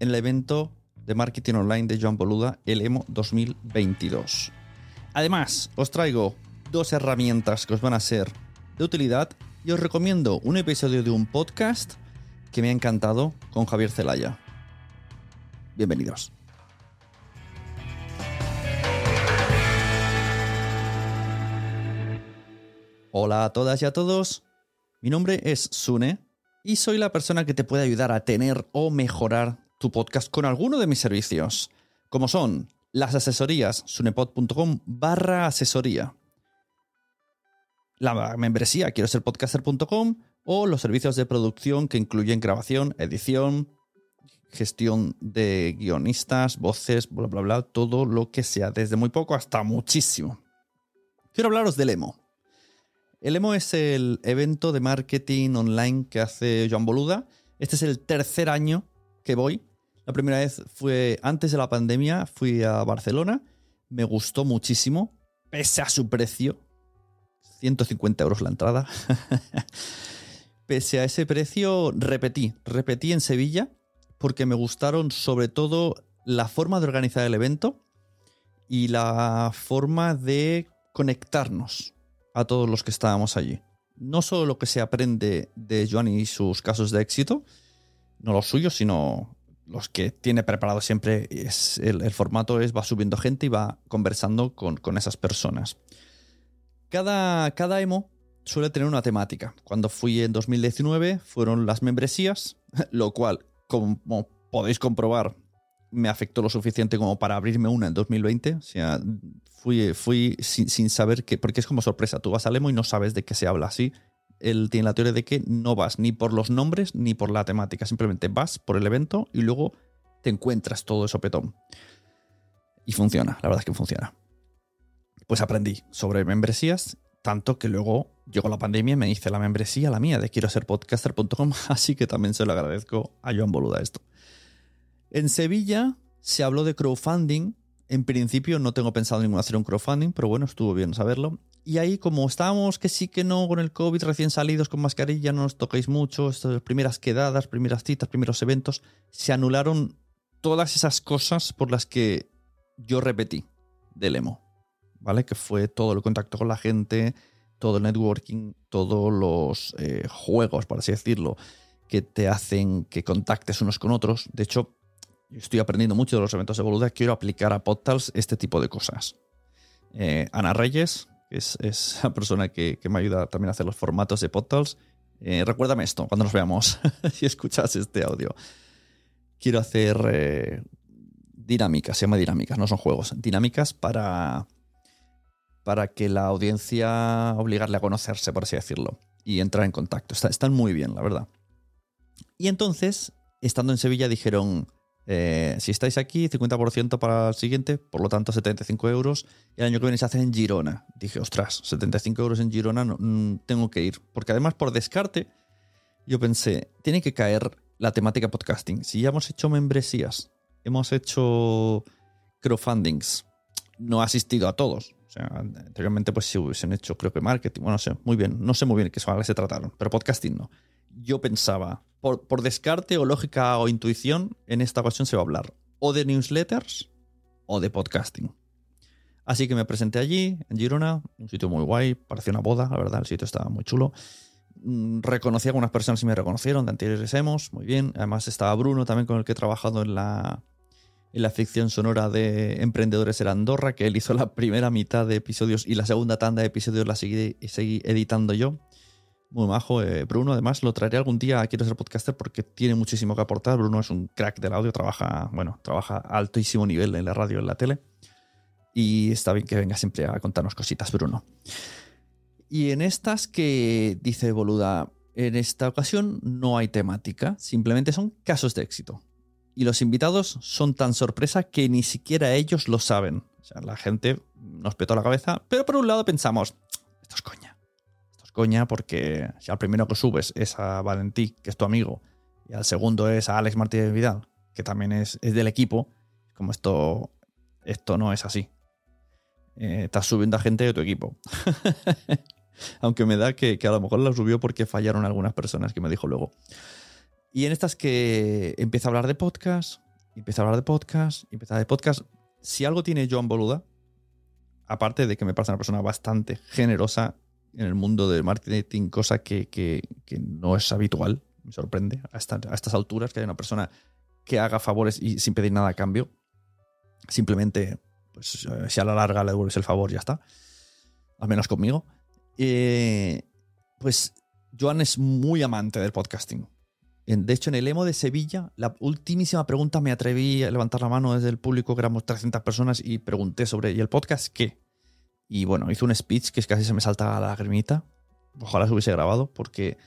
en el evento de marketing online de Joan Boluda, el EMO 2022. Además, os traigo dos herramientas que os van a ser de utilidad y os recomiendo un episodio de un podcast que me ha encantado con Javier Celaya. Bienvenidos. Hola a todas y a todos. Mi nombre es Sune y soy la persona que te puede ayudar a tener o mejorar tu podcast con alguno de mis servicios, como son las asesorías sunepod.com barra asesoría, la membresía quiero ser podcaster.com o los servicios de producción que incluyen grabación, edición, gestión de guionistas, voces, bla, bla, bla, todo lo que sea, desde muy poco hasta muchísimo. Quiero hablaros del EMO. El EMO es el evento de marketing online que hace Joan Boluda. Este es el tercer año que voy. La primera vez fue antes de la pandemia, fui a Barcelona. Me gustó muchísimo, pese a su precio. 150 euros la entrada. pese a ese precio, repetí. Repetí en Sevilla porque me gustaron sobre todo la forma de organizar el evento y la forma de conectarnos a todos los que estábamos allí. No solo lo que se aprende de Joan y sus casos de éxito, no los suyos, sino los que tiene preparado siempre. Es, el, formato es, va subiendo gente y va conversando con, con esas personas. Cada, cada emo suele tener una temática. Cuando fui en 2019 fueron las membresías, lo cual, como podéis comprobar, me afectó lo suficiente como para abrirme una en 2020. O sea, fui, fui sin, sin saber que, porque es como sorpresa, tú vas al emo y no sabes de qué se habla así. Él tiene la teoría de que no vas ni por los nombres ni por la temática, simplemente vas por el evento y luego te encuentras todo eso petón. Y funciona, la verdad es que funciona. Pues aprendí sobre membresías, tanto que luego llegó la pandemia y me hice la membresía, la mía, de quiero ser podcaster.com, así que también se lo agradezco a Joan Boluda esto. En Sevilla se habló de crowdfunding. En principio no tengo pensado ningún hacer un crowdfunding, pero bueno, estuvo bien saberlo. Y ahí, como estábamos que sí que no con el COVID recién salidos con mascarilla, no nos toquéis mucho, estas primeras quedadas, primeras citas, primeros eventos, se anularon todas esas cosas por las que yo repetí del emo, ¿vale? Que fue todo el contacto con la gente, todo el networking, todos los eh, juegos, por así decirlo, que te hacen que contactes unos con otros. De hecho, estoy aprendiendo mucho de los eventos de Boluda, quiero aplicar a Podtals este tipo de cosas. Eh, Ana Reyes, que es, es, la persona que, que, me ayuda también a hacer los formatos de Podtals, eh, recuérdame esto cuando nos veamos y escuchas este audio. Quiero hacer eh, dinámicas, se llama dinámicas, no son juegos, dinámicas para, para que la audiencia obligarle a conocerse, por así decirlo, y entrar en contacto. Está, están muy bien, la verdad. Y entonces, estando en Sevilla, dijeron, eh, si estáis aquí, 50% para el siguiente, por lo tanto 75 euros. Y el año que viene se hace en Girona. Dije, ostras, 75 euros en Girona, no, mm, tengo que ir. Porque además, por descarte, yo pensé, tiene que caer la temática podcasting. Si ya hemos hecho membresías, hemos hecho crowdfundings, no he asistido a todos. O sea, anteriormente pues si hubiesen hecho, creo que marketing, bueno, no sé, muy bien, no sé muy bien qué se trataron, pero podcasting no. Yo pensaba, por, descarte o lógica o intuición, en esta ocasión se va a hablar o de newsletters o de podcasting. Así que me presenté allí, en Girona, un sitio muy guay, parecía una boda, la verdad, el sitio estaba muy chulo. Mm, reconocí a algunas personas y me reconocieron de anteriores hemos, muy bien. Además estaba Bruno también con el que he trabajado en la, en la ficción sonora de Emprendedores en Andorra, que él hizo la primera mitad de episodios y la segunda tanda de episodios la seguí, seguí editando yo. Muy majo, eh, Bruno. Además, lo traeré algún día a Quiero ser podcaster porque tiene muchísimo que aportar. Bruno es un crack del audio, trabaja, bueno, trabaja a altísimo nivel en la radio, en la tele. Y está bien que venga siempre a contarnos cositas, Bruno. Y en estas que dice Boluda, en esta ocasión no hay temática, simplemente son casos de éxito. Y los invitados son tan sorpresa que ni siquiera ellos lo saben. La gente nos petó la cabeza, pero por un lado pensamos, esto es coña. Es coña porque si al primero que subes es a Valentí, que es tu amigo, y al segundo es a Alex Martínez Vidal, que también es, del equipo, como esto, esto no es así. Eh, estás subiendo a gente de tu equipo. Aunque me da que, a lo mejor la subió porque fallaron algunas personas que me dijo luego. Y en estas que empieza a hablar de podcast, empieza a hablar de podcast, empieza de podcast. Si algo tiene Joan Boluda, aparte de que me parece una persona bastante generosa en el mundo del marketing, cosa que, no es habitual, me sorprende a, a, estas alturas que haya una persona que haga favores y sin pedir nada a cambio. Simplemente, pues eh, si a la larga le devuelves el favor, ya está. Al menos conmigo. Eh, pues Joan es muy amante del podcasting. De hecho, en el Emo de Sevilla, la ultimísima pregunta me atreví a levantar la mano desde el público, que éramos 300 personas, y pregunté sobre, ¿y el podcast qué? Y bueno, hizo un speech que casi se me salta la lagrimita. Ojalá se hubiese grabado, porque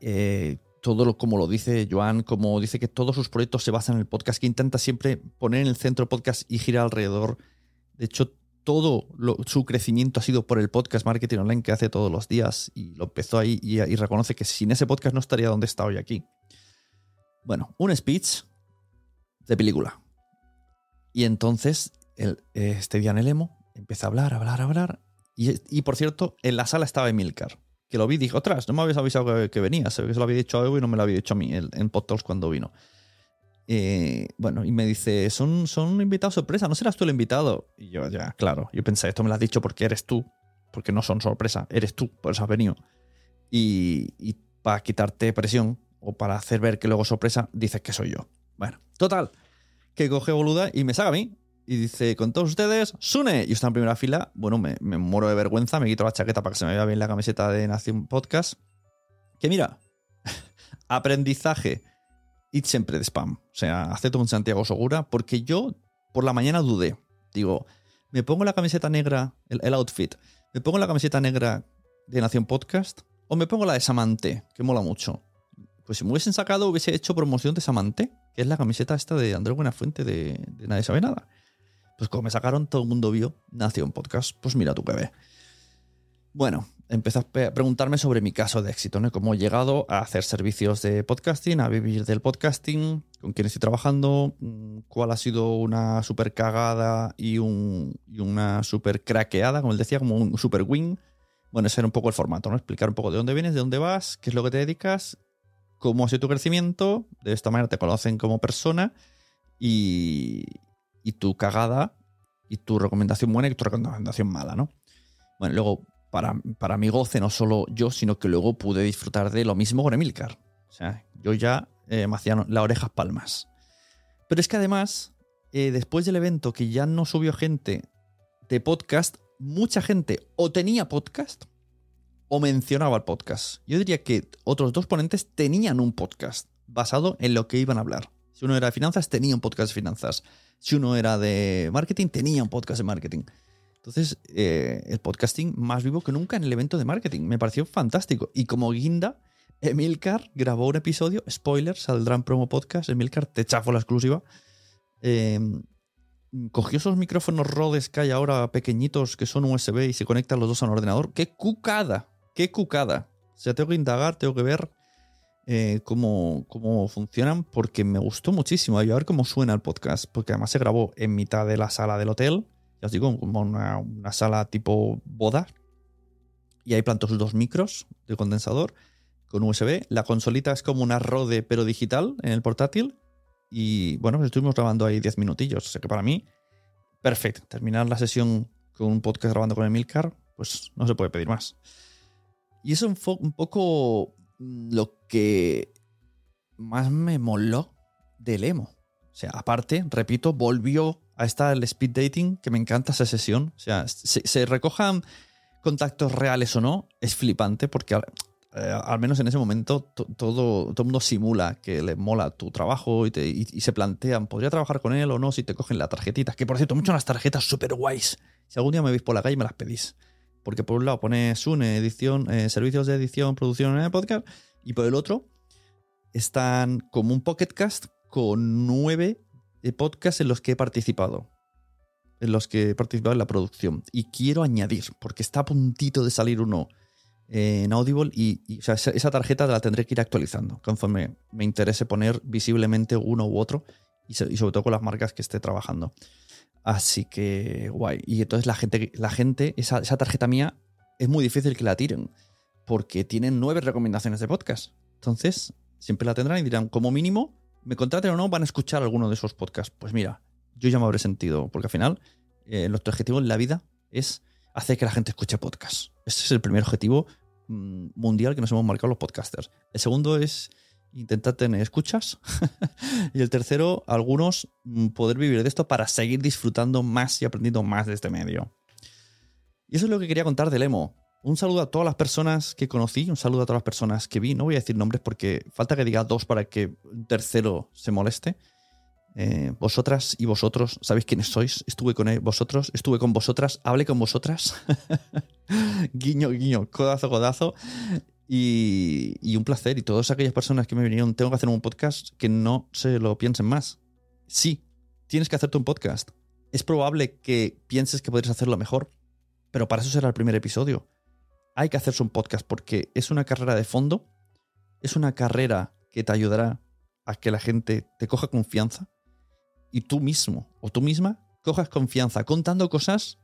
eh, todo lo, como lo dice Joan, como dice que todos sus proyectos se basan en el podcast, que intenta siempre poner en el centro podcast y girar alrededor. De hecho, todo su crecimiento ha sido por el podcast Marketing Online que hace todos los días y lo empezó ahí y, reconoce que sin ese podcast no estaría donde está hoy aquí. Bueno, un speech de película. Y entonces el, este día en el emo empieza a hablar, a hablar, a hablar. Y, por cierto, en la sala estaba Emilcar, que lo vi y dije, otras, no me habías avisado que, que venía, se lo había dicho a Evo y no me lo había dicho a mí en Podtalks cuando vino. Eh, bueno, y me dice, son, son invitados sorpresa, ¿no serás tú el invitado? Y yo, ya, claro, yo pensé, esto me lo has dicho porque eres tú, porque no son sorpresa, eres tú, por eso has venido. Y, para quitarte presión o para hacer ver que luego sorpresa, dices que soy yo. Bueno, total, que coge boluda y me saca a mí. Y dice, con todos ustedes, Sune. Y está en primera fila. Bueno, me, muero de vergüenza, me quito la chaqueta para que se me vea bien la camiseta de Nación Podcast. Que mira, aprendizaje y siempre de spam. O sea, acepto con Santiago Segura porque yo por la mañana dudé. Digo, me pongo la camiseta negra, el, outfit, me pongo la camiseta negra de Nación Podcast o me pongo la de Samante, que mola mucho. Pues si me hubiesen sacado, hubiese hecho promoción de Samante, que es la camiseta esta de Andrés Buenafuente de, de Nadie Sabe Nada. Pues como me sacaron, todo el mundo vio Nación Podcast. Pues mira tú que ve. Bueno, empezó a preguntarme sobre mi caso de éxito, ¿no? Cómo he llegado a hacer servicios de podcasting, a vivir del podcasting, con quién estoy trabajando, mm, cuál ha sido una super cagada y, una super craqueada, como él decía, como un super win. Bueno, ese era un poco el formato, ¿no? Explicar un poco de dónde vienes, de dónde vas, qué es lo que te dedicas, cómo ha sido tu crecimiento, de esta manera te conocen como persona y, y tu cagada y tu recomendación buena y tu recomendación mala, ¿no? Bueno, luego para, mi goce, no solo yo, sino que luego pude disfrutar de lo mismo con Emilcar. O sea, yo ya eh, me hacían las orejas palmas. Pero es que además, eh, después del evento que ya no subió gente de podcast, mucha gente o tenía podcast o mencionaba el podcast. Yo diría que otros dos ponentes tenían un podcast basado en lo que iban a hablar. Si uno era de finanzas, tenía un podcast de finanzas. Si uno era de marketing, tenía un podcast de marketing. Entonces, eh, el podcasting más vivo que nunca en el evento de marketing. Me pareció fantástico. Y como guinda, Emilcar grabó un episodio, spoiler, saldrá en promo podcast. Emilcar te chafó la exclusiva. Em, cogió esos micrófonos Rhodes que hay ahora pequeñitos que son USB y se conectan los dos a un ordenador. ¡Qué cucada! ¡Qué cucada! O sea, tengo que indagar, tengo que ver eh, cómo, cómo, funcionan porque me gustó muchísimo. Y a ver cómo suena el podcast. Porque además se grabó en mitad de la sala del hotel ya os digo, como una, sala tipo boda. Y ahí planto sus dos micros de condensador con USB. La consolita es como una Rode, pero digital en el portátil. Y bueno, pues estuvimos grabando ahí 10 minutillos. O sea que para mí, perfecto. Terminar la sesión con un podcast grabando con Emilcar, pues no se puede pedir más. Y eso es un poco lo que más me moló del emo. O sea, aparte, repito, volvió a estar el speed dating, que me encanta esa sesión. O sea, se, recojan contactos reales o no, es flipante porque eh, al menos en ese momento todo, todo el mundo simula que le mola tu trabajo y, se plantean, ¿podría trabajar con él o no si te cogen las tarjetitas? Que por cierto, muchas las tarjetas súper guays. Si algún día me veis por la calle me las pedís. Porque por un lado pones un edición, eh, servicios de edición, producción en el podcast, y por el otro están como un podcast con nueve podcasts en los que he participado. En los que he participado en la producción. Y quiero añadir, porque está a puntito de salir uno en Audible y, esa tarjeta la tendré que ir actualizando conforme me interese poner visiblemente uno u otro y, sobre todo con las marcas que esté trabajando. Así que guay. Y entonces la gente, la gente esa, tarjeta mía es muy difícil que la tiren porque tienen nueve recomendaciones de podcast. Entonces, siempre la tendrán y dirán, como mínimo, me contraten o no, van a escuchar alguno de esos podcasts. Pues mira, yo ya me habré sentido, porque al final, eh, nuestro objetivo en la vida es hacer que la gente escuche podcasts. Ese es el primer objetivo mm, mundial que nos hemos marcado los podcasters. El segundo es intentar tener escuchas. y el tercero, algunos, mm, poder vivir de esto para seguir disfrutando más y aprendiendo más de este medio. Y eso es lo que quería contar del emo. Un saludo a todas las personas que conocí, un saludo a todas las personas que vi. No voy a decir nombres porque falta que diga dos para que un tercero se moleste. Eh, vosotras y vosotros, ¿sabéis quiénes sois? Estuve con vosotros, estuve con vosotras, hablé con vosotras. guiño, guiño, codazo, codazo. Y, un placer. Y todas aquellas personas que me vinieron, tengo que hacer un podcast, que no se lo piensen más. Sí, tienes que hacerte un podcast. Es probable que pienses que podrías hacerlo mejor, pero para eso será el primer episodio hay que hacerse un podcast porque es una carrera de fondo, es una carrera que te ayudará a que la gente te coja confianza y tú mismo o tú misma cojas confianza contando cosas,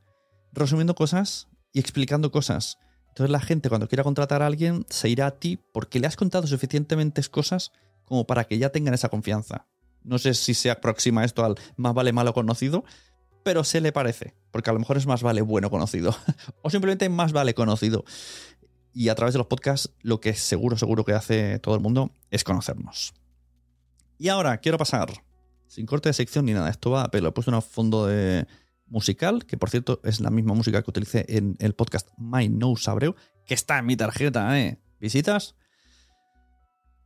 resumiendo cosas y explicando cosas. Entonces la gente cuando quiera contratar a alguien se irá a ti porque le has contado suficientemente cosas como para que ya tengan esa confianza. No sé si se aproxima esto al más vale malo conocido, pero se le parece, porque a lo mejor es más vale bueno conocido, o simplemente más vale conocido. Y a través de los podcasts, lo que seguro, seguro que hace todo el mundo es conocernos. Y ahora quiero pasar, sin corte de sección ni nada, esto va a pelo. He puesto un fondo de musical, que por cierto es la misma música que utilicé en el podcast My No Sabreu, que está en mi tarjeta, ¿eh? ¿Visitas?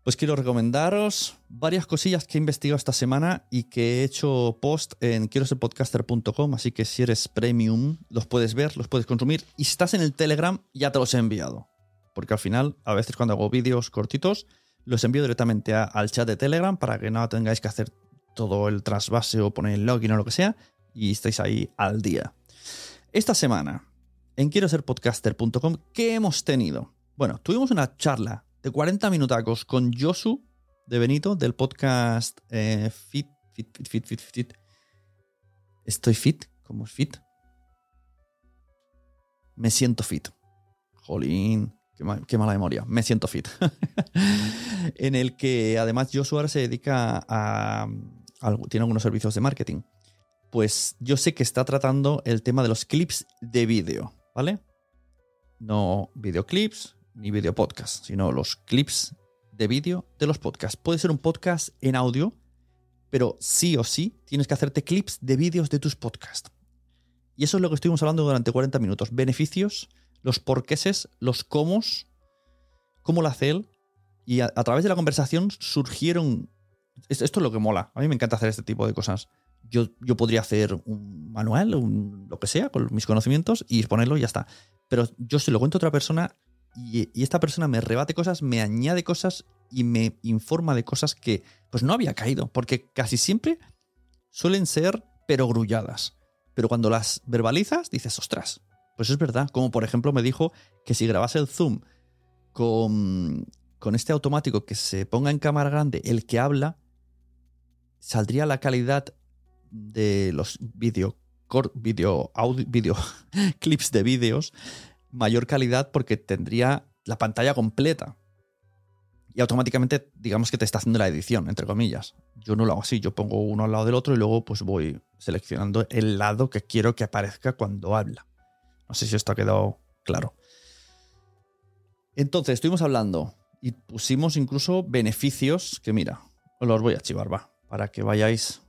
Pues quiero recomendaros varias cosillas que he investigado esta semana y que he hecho post en quiero ser podcaster.com, así que si eres premium los puedes ver, los puedes consumir y si estás en el Telegram ya te los he enviado. Porque al final, a veces cuando hago vídeos cortitos, los envío directamente al chat de Telegram para que no tengáis que hacer todo el trasvase o poner el login o lo que sea y estéis ahí al día. Esta semana, en quiero ser podcaster.com, ¿qué hemos tenido? Bueno, tuvimos una charla de 40 minutacos con Josu de Benito del podcast eh, fit, fit, fit, Fit, Fit, Estoy fit, ¿cómo es fit? Me siento fit. Jolín, qué, mala memoria. Me siento fit. en el que además Josu ahora se dedica a, Tiene algunos servicios de marketing. Pues yo sé que está tratando el tema de los clips de vídeo, ¿vale? No videoclips, ni video podcast, sino los clips de vídeo de los podcasts. Puede ser un podcast en audio, pero sí o sí tienes que hacerte clips de vídeos de tus podcasts. Y eso es lo que estuvimos hablando durante 40 minutos. Beneficios, los porqueses, los cómo, cómo lo hace él. Y a, través de la conversación surgieron... Esto es lo que mola. A mí me encanta hacer este tipo de cosas. Yo, yo podría hacer un manual, un, lo que sea, con mis conocimientos y exponerlo y ya está. Pero yo si lo cuento a otra persona, y, esta persona me rebate cosas, me añade cosas y me informa de cosas que pues no había caído, porque casi siempre suelen ser pero grulladas. Pero cuando las verbalizas, dices, ostras, pues es verdad. Como por ejemplo me dijo que si grabase el zoom con, con este automático que se ponga en cámara grande, el que habla, saldría la calidad de los video, clips de vídeos, mayor calidad porque tendría la pantalla completa. Y automáticamente, digamos que te está haciendo la edición, entre comillas. Yo no lo hago así, yo pongo uno al lado del otro y luego pues voy seleccionando el lado que quiero que aparezca cuando habla. No sé si esto ha quedado claro. Entonces, estuvimos hablando y pusimos incluso beneficios que, mira, os los voy a chivar, va, para que vayáis.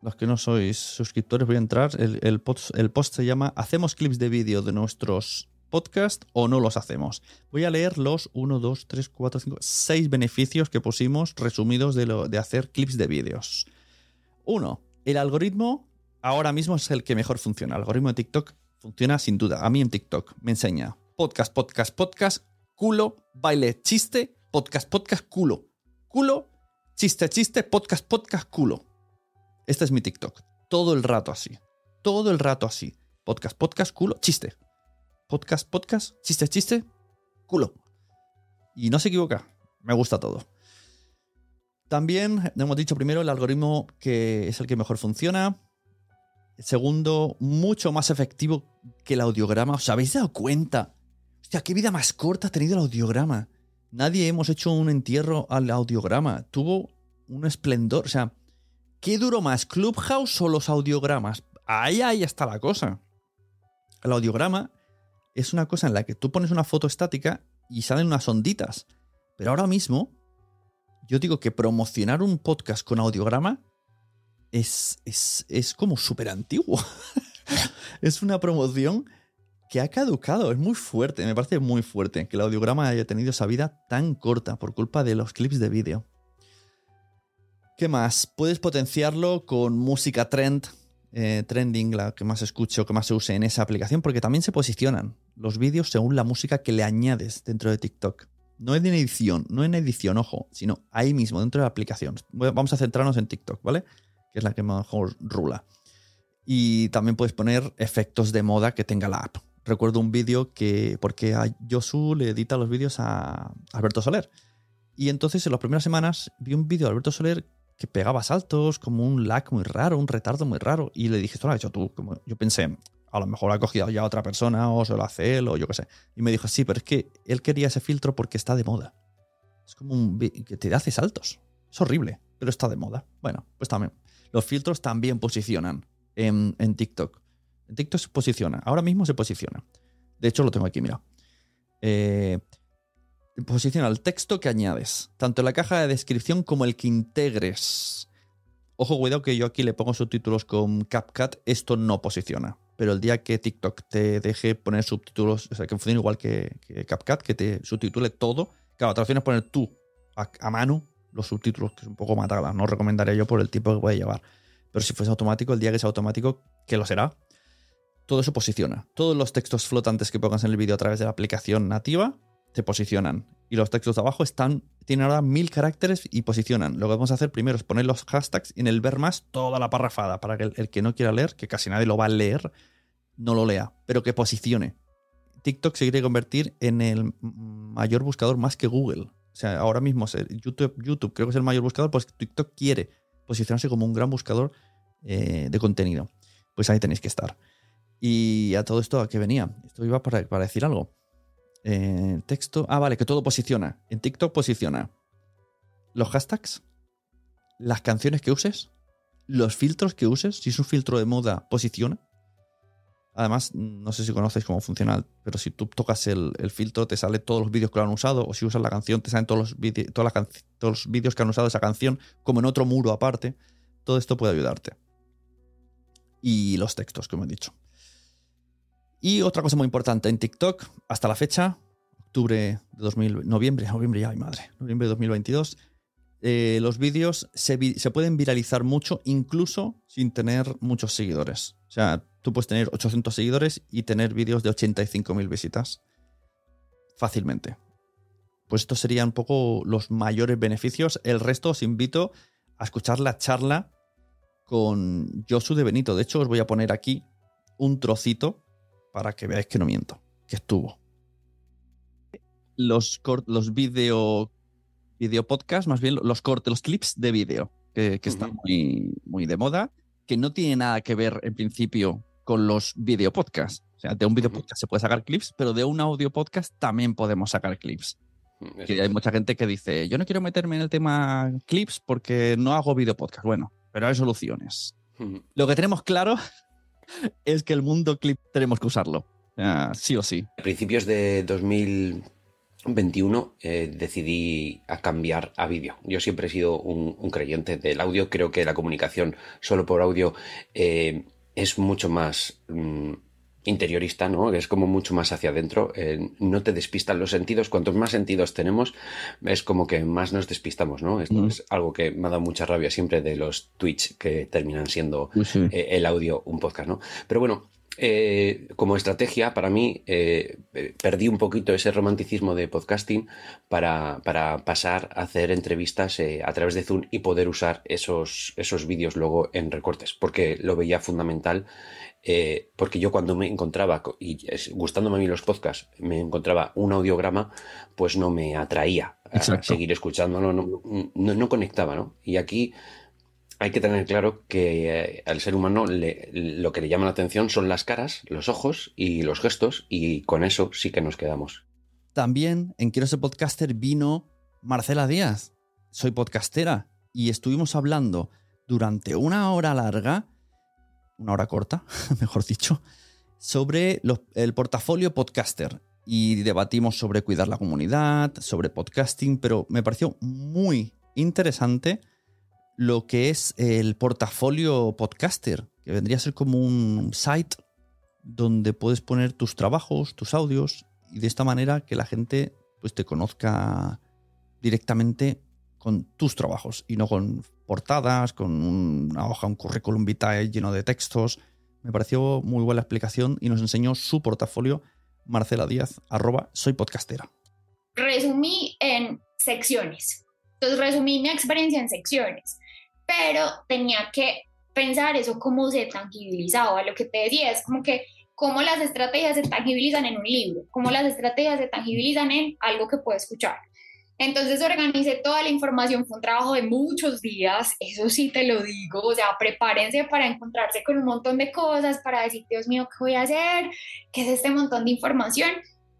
Los que no sois suscriptores, voy a entrar. El, post, se llama ¿Hacemos clips de vídeo de nuestros podcasts o no los hacemos? Voy a leer los 1, 2, 3, 4, 5, 6 beneficios que pusimos resumidos de, lo, de hacer clips de vídeos. Uno, el algoritmo ahora mismo es el que mejor funciona. El algoritmo de TikTok funciona sin duda. A mí en TikTok me enseña podcast, podcast, podcast, culo, baile, chiste, podcast, podcast, culo. Culo, chiste, chiste, podcast, podcast, culo. Este es mi TikTok. Todo el rato así. Todo el rato así. Podcast, podcast, culo, chiste. Podcast, podcast, chiste, chiste, culo. Y no se equivoca. Me gusta todo. También hemos dicho primero el algoritmo que es el que mejor funciona. Segundo, mucho más efectivo que el audiograma. ¿Os habéis dado cuenta? Hostia, qué vida más corta ha tenido el audiograma. Nadie hemos hecho un entierro al audiograma. Tuvo un esplendor. O sea, ¿qué duró más? ¿Clubhouse o los audiogramas? Ahí, ahí está la cosa. El audiograma es una cosa en la que tú pones una foto estática y salen unas onditas. Pero ahora mismo, yo digo que promocionar un podcast con audiograma es, es, es como súper antiguo. es una promoción que ha caducado. Es muy fuerte, me parece muy fuerte que el audiograma haya tenido esa vida tan corta por culpa de los clips de vídeo. ¿Qué más? Puedes potenciarlo con música trend, eh, trending, la que más escuche o que más se use en esa aplicación, porque también se posicionan los vídeos según la música que le añades dentro de TikTok. No en edición, no en edición, ojo, sino ahí mismo, dentro de la aplicación. Vamos a centrarnos en TikTok, ¿vale? Que es la que mejor rula. Y también puedes poner efectos de moda que tenga la app. Recuerdo un vídeo que, porque a Josu le edita los vídeos a Alberto Soler. Y entonces en las primeras semanas vi un vídeo de Alberto Soler que pegaba saltos, como un lag muy raro, un retardo muy raro. Y le dije, esto lo has hecho tú. Como yo pensé, a lo mejor ha cogido ya otra persona o se lo hace él o yo qué sé. Y me dijo, sí, pero es que él quería ese filtro porque está de moda. Es como un que te hace saltos. Es horrible, pero está de moda. Bueno, pues también. Los filtros también posicionan en, en TikTok. En TikTok se posiciona. Ahora mismo se posiciona. De hecho, lo tengo aquí, mira. Eh, posiciona el texto que añades, tanto en la caja de descripción como el que integres. Ojo, cuidado que yo aquí le pongo subtítulos con CapCut, esto no posiciona. Pero el día que TikTok te deje poner subtítulos, o sea, que funcione igual que, que CapCut, que te subtitule todo, claro, te lo poner tú a, mano los subtítulos, que es un poco matada. No recomendaría yo por el tiempo que puede llevar. Pero si fuese automático, el día que sea automático, que lo será, todo eso posiciona. Todos los textos flotantes que pongas en el vídeo a través de la aplicación nativa se posicionan. Y los textos de abajo están, tienen ahora mil caracteres y posicionan. Lo que vamos a hacer primero es poner los hashtags y en el ver más toda la parrafada para que el, que no quiera leer, que casi nadie lo va a leer, no lo lea, pero que posicione. TikTok se quiere convertir en el mayor buscador más que Google. O sea, ahora mismo YouTube, YouTube creo que es el mayor buscador, pues TikTok quiere posicionarse como un gran buscador eh, de contenido. Pues ahí tenéis que estar. Y a todo esto, ¿a qué venía? Esto iba para, para decir algo. Eh, texto. Ah, vale, que todo posiciona. En TikTok posiciona los hashtags, las canciones que uses, los filtros que uses. Si es un filtro de moda, posiciona. Además, no sé si conoces cómo funciona, pero si tú tocas el, filtro, te sale todos los vídeos que lo han usado, o si usas la canción, te salen todos los, vídeos, todos los que han usado esa canción, como en otro muro aparte. Todo esto puede ayudarte. Y los textos, como he dicho. Y otra cosa muy importante en TikTok, hasta la fecha, octubre de 2000, noviembre, noviembre ya, ay madre, noviembre de 2022, eh, los vídeos se, se, pueden viralizar mucho incluso sin tener muchos seguidores. O sea, tú puedes tener 800 seguidores y tener vídeos de 85.000 visitas fácilmente. Pues estos serían un poco los mayores beneficios. El resto os invito a escuchar la charla con Josu de Benito. De hecho, os voy a poner aquí un trocito para que veáis que no miento, que estuvo. Los, los video, video podcast, más bien los cortes, los clips de vídeo, que, que uh -huh. están muy, muy de moda. que no tiene nada que ver en principio con los videopodcasts. O sea, de un video podcast se puede sacar clips, pero de un audio podcast también podemos sacar clips. Mm, Que hay mucha gente que dice, yo no quiero meterme en el tema clips porque no hago video podcast. Bueno, pero hay soluciones. Lo que tenemos claro es que el mundo clip tenemos que usarlo. Sea, sí o sí. A principios de 2021 eh, decidí a cambiar a vídeo. Yo siempre he sido un, un creyente del audio. Creo que la comunicación solo por audio eh, es mucho más mm, interiorista, ¿no? Es como mucho más hacia adentro. eh, no te despistan los sentidos. Cuantos más sentidos tenemos, es como que más nos despistamos, ¿no? Esto Mm. es algo que me ha dado mucha rabia siempre de los Twitch que terminan siendo eh, el audio un podcast, ¿no? Pero bueno, eh, como estrategia, para mí, eh, perdí un poquito ese romanticismo de podcasting para, para pasar a hacer entrevistas eh, a través de Zoom y poder usar esos, esos vídeos luego en recortes, porque lo veía fundamental. Eh, porque yo cuando me encontraba, co- y gustándome a mí los podcasts, me encontraba un audiograma, pues no me atraía a Exacto. seguir escuchándolo, no, no, no conectaba, ¿no? Y aquí hay que tener claro que eh, al ser humano le- lo que le llama la atención son las caras, los ojos y los gestos, y con eso sí que nos quedamos. También en Quiero ser podcaster vino Marcela Díaz. Soy podcastera y estuvimos hablando durante una hora larga, una hora corta, mejor dicho, sobre el portafolio podcaster. Y debatimos sobre cuidar la comunidad, sobre podcasting, pero me pareció muy interesante lo que es el portafolio podcaster, que vendría a ser como un site donde puedes poner tus trabajos, tus audios, y de esta manera que la gente pues, te conozca directamente con tus trabajos y no con portadas, con una hoja, un currículum vitae lleno de textos. Me pareció muy buena explicación y nos enseñó su portafolio Marcela Díaz, arroba soy podcastera. resumí en secciones. Entonces resumí mi experiencia en secciones, pero tenía que pensar eso cómo se tangibilizaba. Lo que te decía es como que cómo las estrategias se tangibilizan en un libro, cómo las estrategias se tangibilizan en algo que puedo escuchar. Entonces organicé toda la información, fue un trabajo de muchos días, eso sí te lo digo, o sea, prepárense para encontrarse con un montón de cosas, para decir, Dios mío, ¿qué voy a hacer? ¿Qué es este montón de información?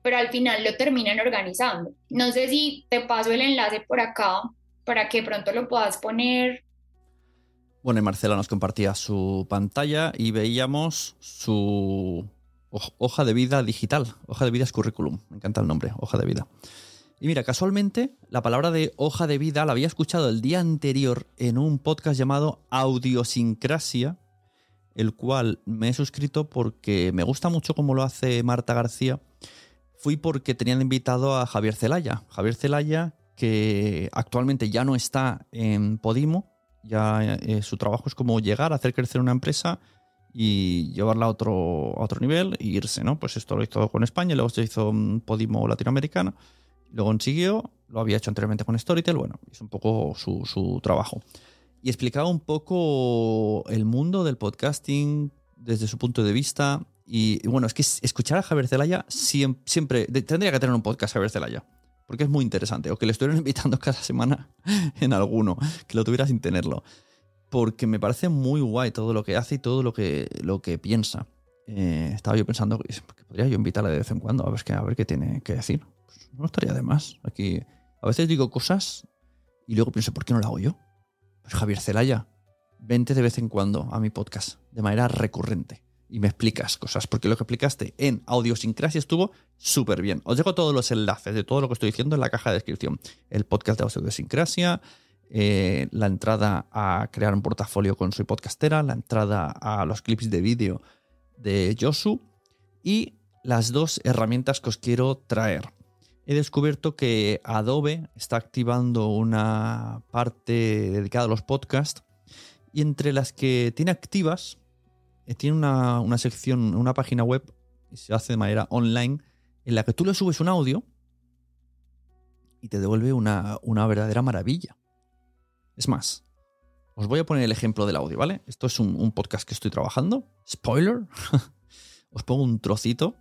pero al final lo terminan organizando. No sé si te paso el enlace por acá para que pronto lo puedas poner. Bueno, y Marcela nos compartía su pantalla y veíamos su hoj- hoja de vida digital. Hoja de vida es currículum. Me encanta el nombre, hoja de vida. Y mira, casualmente la palabra de hoja de vida la había escuchado el día anterior en un podcast llamado Audiosincrasia, el cual me he suscrito porque me gusta mucho cómo lo hace Marta García. Fui porque tenían invitado a Javier Celaya. Javier Celaya, que actualmente ya no está en Podimo, ya eh, su trabajo es como llegar a hacer crecer una empresa y llevarla a otro, a otro nivel e irse, ¿no? Pues esto lo hizo con España, luego se hizo Podimo Latinoamericana, luego consiguió, lo había hecho anteriormente con Storytel, bueno, es un poco su, su trabajo. Y explicaba un poco el mundo del podcasting desde su punto de vista. Y, bueno, es que es- escuchar a Javier Zelaya siempre, tendría que tener un podcast Javier Zelaya. Porque es muy interesante. O que le estuvieran invitando cada semana en alguno. Que lo tuviera sin tenerlo. Porque me parece muy guay todo lo que hace y todo lo que, lo que piensa. Eh, estaba yo pensando que podría yo invitarle de vez en cuando a ver a ver qué tiene que decir. Pues no estaría de más. Aquí a veces digo cosas y luego pienso, ¿por qué no lo hago yo? Pues Javier Zelaya, vente de vez en cuando a mi podcast de manera recurrente y me explicas cosas, porque lo que explicaste en Audiosincrasia estuvo súper bien. Os dejo todos los enlaces de todo lo que estoy diciendo en la caja de descripción. El podcast de Audiosincrasia, eh, la entrada a crear un portafolio con Soy Podcastera, la entrada a los clips de vídeo de Josu y las dos herramientas que os quiero traer. He descubierto que Adobe está activando una parte dedicada a los podcasts y entre las que tiene activas, eh, tiene una, una sección, una página web, y se hace de manera online, en la que tú le subes un audio y te devuelve una, una verdadera maravilla. Es más, os voy a poner el ejemplo del audio, ¿vale? Esto es un, un podcast que estoy trabajando. Spoiler. os pongo un trocito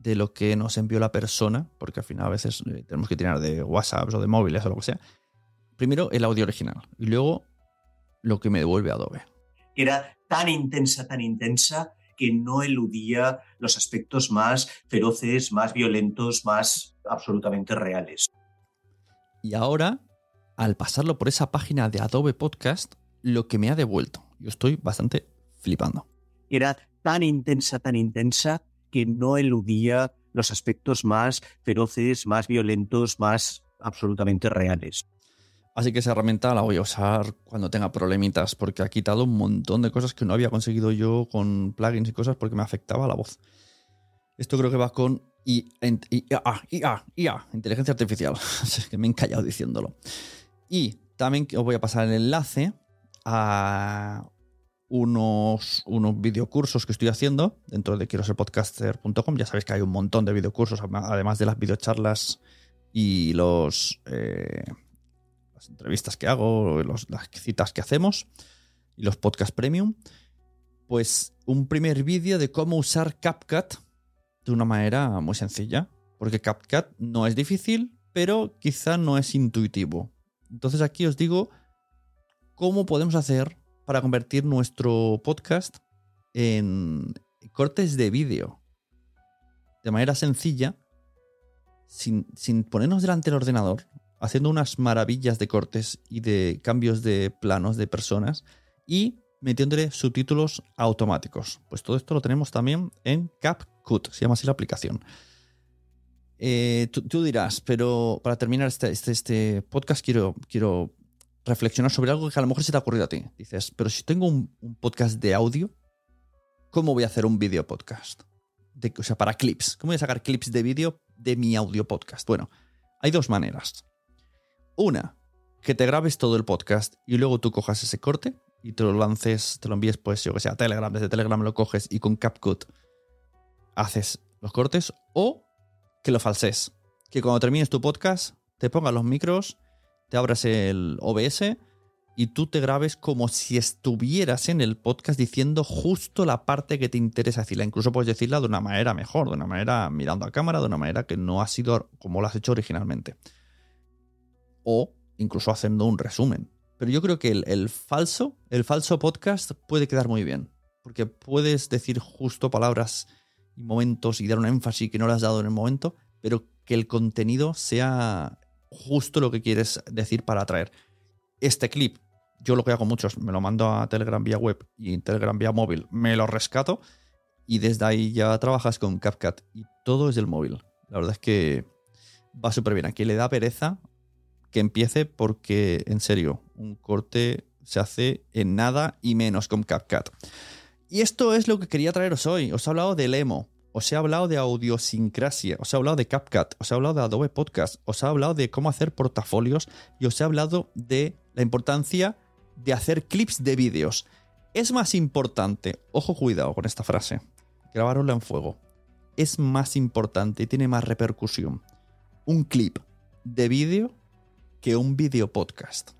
de lo que nos envió la persona, porque al final a veces eh, tenemos que tirar de WhatsApp o de móviles o lo que sea. Primero el audio original y luego lo que me devuelve Adobe. Era tan intensa, tan intensa, que no eludía los aspectos más feroces, más violentos, más absolutamente reales. Y ahora, al pasarlo por esa página de Adobe Podcast, lo que me ha devuelto, yo estoy bastante flipando. Era tan intensa, tan intensa, que no eludía los aspectos más feroces, más violentos, más absolutamente reales. Así que esa herramienta la voy a usar cuando tenga problemitas, porque ha quitado un montón de cosas que no había conseguido yo con plugins y cosas porque me afectaba la voz. Esto creo que va con IA, IA, IA, inteligencia artificial. que me he encallado diciéndolo. Y también os voy a pasar el enlace a unos, unos videocursos que estoy haciendo dentro de quiero ser podcaster.com. Ya sabéis que hay un montón de videocursos, además de las videocharlas y los... Eh, las entrevistas que hago, las citas que hacemos y los podcast premium, pues un primer vídeo de cómo usar CapCut de una manera muy sencilla. Porque CapCut no es difícil, pero quizá no es intuitivo. Entonces aquí os digo cómo podemos hacer para convertir nuestro podcast en cortes de vídeo. De manera sencilla, sin, sin ponernos delante del ordenador, haciendo unas maravillas de cortes y de cambios de planos de personas y metiéndole subtítulos automáticos. Pues todo esto lo tenemos también en CapCut, se llama así la aplicación. Eh, tú, dirás, pero para terminar este, este, este, podcast quiero, quiero reflexionar sobre algo que a lo mejor se te ha ocurrido a ti. Dices, pero si tengo un, podcast de audio, ¿cómo voy a hacer un video podcast? o sea, para clips. ¿Cómo voy a sacar clips de vídeo de mi audio podcast? Bueno, hay dos maneras. Una, que te grabes todo el podcast y luego tú cojas ese corte y te lo lances, te lo envíes, pues yo que sé, a Telegram, desde Telegram lo coges y con CapCut haces los cortes o que lo falses. Que cuando termines tu podcast te pongas los micros, te abras el OBS y tú te grabes como si estuvieras en el podcast diciendo justo la parte que te interesa decirla. Incluso puedes decirla de una manera mejor, de una manera mirando a cámara, de una manera que no ha sido como lo has hecho originalmente o incluso haciendo un resumen. Pero yo creo que el, falso, el falso podcast puede quedar muy bien, porque puedes decir justo palabras y momentos y dar un énfasis que no le has dado en el momento, pero que el contenido sea justo lo que quieres decir para atraer. Este clip, yo lo que hago muchos, me lo mando a Telegram vía web y Telegram vía móvil, me lo rescato y desde ahí ya trabajas con CapCut y todo es del móvil. La verdad es que va súper bien. Aquí le da pereza que empiece porque, en serio, un corte se hace en nada y menos con CapCut. Y esto es lo que quería traeros hoy. Os he hablado del emo, os he hablado de audiosincrasia, os he hablado de CapCut, os he hablado de Adobe Podcast, os he hablado de cómo hacer portafolios y os he hablado de la importancia de hacer clips de vídeos. Es más importante, ojo cuidado con esta frase, grabarosla en fuego. Es más importante y tiene más repercusión un clip de vídeo que un video podcast.